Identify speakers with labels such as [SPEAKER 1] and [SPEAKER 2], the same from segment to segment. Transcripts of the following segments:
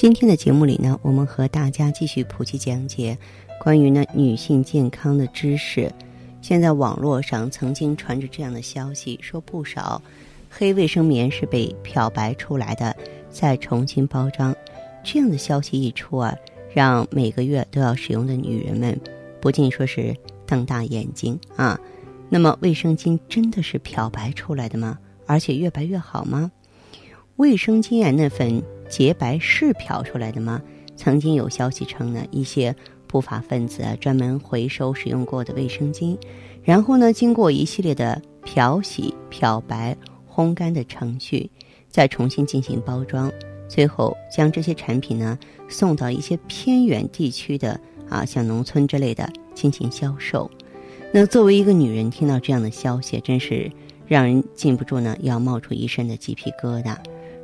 [SPEAKER 1] 今天的节目里呢，我们和大家继续普及讲解关于呢女性健康的知识。现在网络上曾经传着这样的消息，说不少。黑卫生棉是被漂白出来的，再重新包装。这样的消息一出啊，让每个月都要使用的女人们不禁说是瞪大眼睛啊。那么，卫生巾真的是漂白出来的吗？而且越白越好吗？卫生巾啊，那份洁白是漂出来的吗？曾经有消息称呢，一些不法分子啊专门回收使用过的卫生巾，然后呢，经过一系列的漂洗、漂白。烘干的程序，再重新进行包装，最后将这些产品呢送到一些偏远地区的啊，像农村之类的进行销售。那作为一个女人，听到这样的消息，真是让人禁不住呢要冒出一身的鸡皮疙瘩。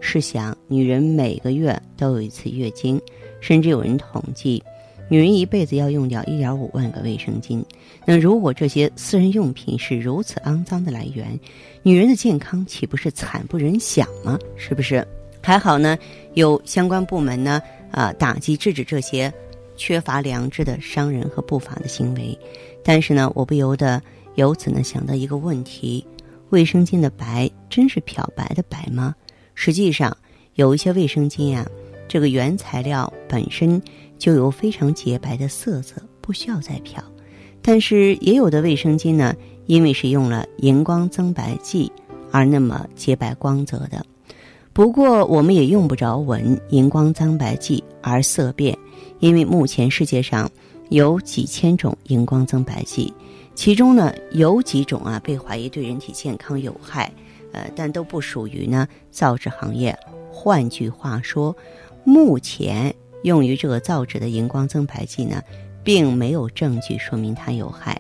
[SPEAKER 1] 试想，女人每个月都有一次月经，甚至有人统计。女人一辈子要用掉一点五万个卫生巾，那如果这些私人用品是如此肮脏的来源，女人的健康岂不是惨不忍想吗？是不是？还好呢，有相关部门呢，啊，打击制止这些缺乏良知的商人和不法的行为。但是呢，我不由得由此呢想到一个问题：卫生巾的白真是漂白的白吗？实际上，有一些卫生巾啊，这个原材料本身。就有非常洁白的色泽，不需要再漂。但是也有的卫生巾呢，因为是用了荧光增白剂，而那么洁白光泽的。不过我们也用不着闻荧光增白剂而色变，因为目前世界上有几千种荧光增白剂，其中呢有几种啊被怀疑对人体健康有害，呃，但都不属于呢造纸行业。换句话说，目前。用于这个造纸的荧光增白剂呢，并没有证据说明它有害。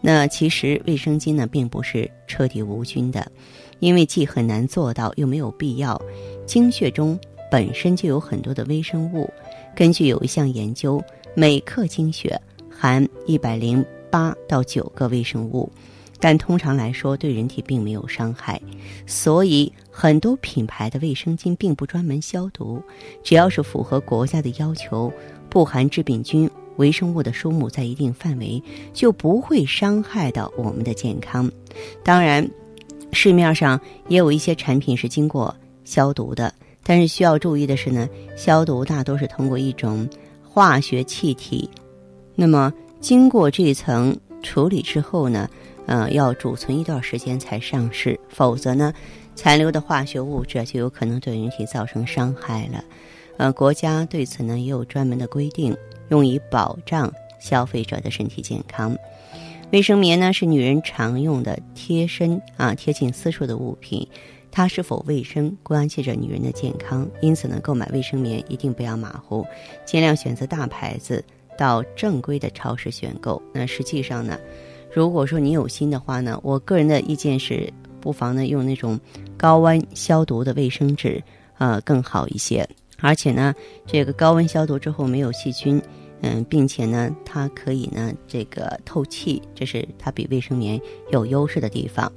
[SPEAKER 1] 那其实卫生巾呢，并不是彻底无菌的，因为既很难做到，又没有必要。经血中本身就有很多的微生物。根据有一项研究，每克经血含一百零八到九个微生物。但通常来说，对人体并没有伤害，所以很多品牌的卫生巾并不专门消毒。只要是符合国家的要求，不含致病菌、微生物的数目在一定范围，就不会伤害到我们的健康。当然，市面上也有一些产品是经过消毒的，但是需要注意的是呢，消毒大多是通过一种化学气体，那么经过这层处理之后呢？嗯，要储存一段时间才上市，否则呢，残留的化学物质就有可能对人体造成伤害了。呃，国家对此呢也有专门的规定，用以保障消费者的身体健康。卫生棉呢是女人常用的贴身啊贴近私处的物品，它是否卫生关系着女人的健康，因此呢，购买卫生棉一定不要马虎，尽量选择大牌子，到正规的超市选购。那实际上呢？如果说你有心的话呢，我个人的意见是，不妨呢用那种高温消毒的卫生纸，呃更好一些。而且呢，这个高温消毒之后没有细菌，嗯，并且呢它可以呢这个透气，这是它比卫生棉有优势的地方。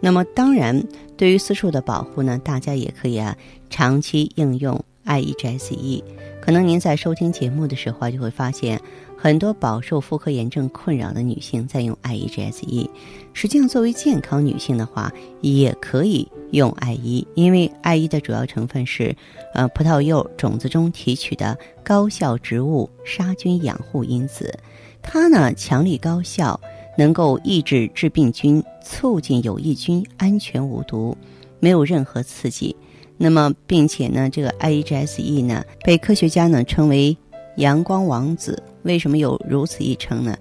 [SPEAKER 1] 那么当然，对于私处的保护呢，大家也可以啊长期应用 IEGSE。可能您在收听节目的时候就会发现。很多饱受妇科炎症困扰的女性在用 IEGSE，实际上作为健康女性的话，也可以用 IE，因为 IE 的主要成分是，呃，葡萄柚种子中提取的高效植物杀菌养护因子，它呢强力高效，能够抑制致病菌，促进有益菌安全无毒，没有任何刺激。那么，并且呢，这个 IEGSE 呢，被科学家呢称为。阳光王子为什么有如此一称呢？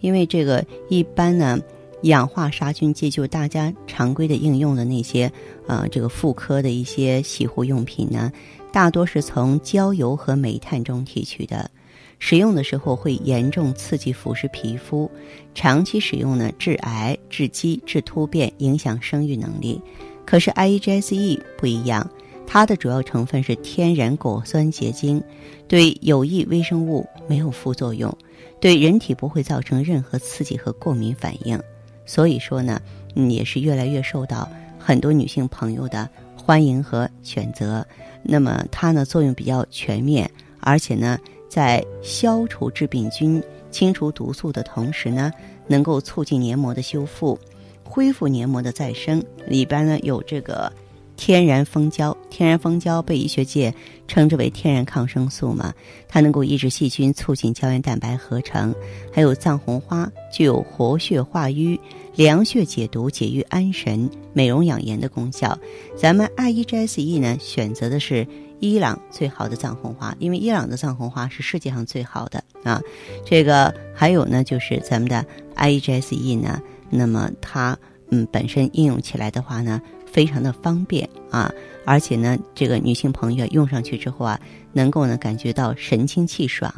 [SPEAKER 1] 因为这个一般呢，氧化杀菌剂，就大家常规的应用的那些，呃，这个妇科的一些洗护用品呢，大多是从焦油和煤炭中提取的。使用的时候会严重刺激腐蚀皮肤，长期使用呢致癌、致畸、致突变，影响生育能力。可是 IEGSE 不一样，它的主要成分是天然果酸结晶，对有益微生物没有副作用，对人体不会造成任何刺激和过敏反应。所以说呢，嗯，也是越来越受到很多女性朋友的欢迎和选择。那么它呢作用比较全面，而且呢。在消除致病菌、清除毒素的同时呢，能够促进黏膜的修复，恢复黏膜的再生。里边呢有这个天然蜂胶，天然蜂胶被医学界称之为天然抗生素嘛，它能够抑制细菌，促进胶原蛋白合成。还有藏红花，具有活血化瘀、凉血解毒、解郁安神、美容养颜的功效。咱们 I E G S E 呢选择的是。伊朗最好的藏红花，因为伊朗的藏红花是世界上最好的啊。这个还有呢，就是咱们的 IEGSE 呢，那么它嗯本身应用起来的话呢，非常的方便啊，而且呢，这个女性朋友用上去之后啊，能够呢感觉到神清气爽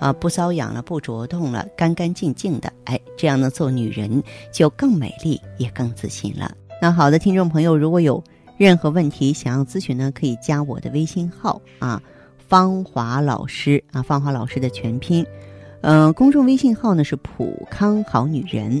[SPEAKER 1] 啊，不瘙痒了，不灼痛了，干干净净的，哎，这样呢做女人就更美丽也更自信了。那好的，听众朋友，如果有。任何问题想要咨询呢，可以加我的微信号啊，芳华老师啊，芳华老师的全拼，嗯，公众微信号呢是普康好女人。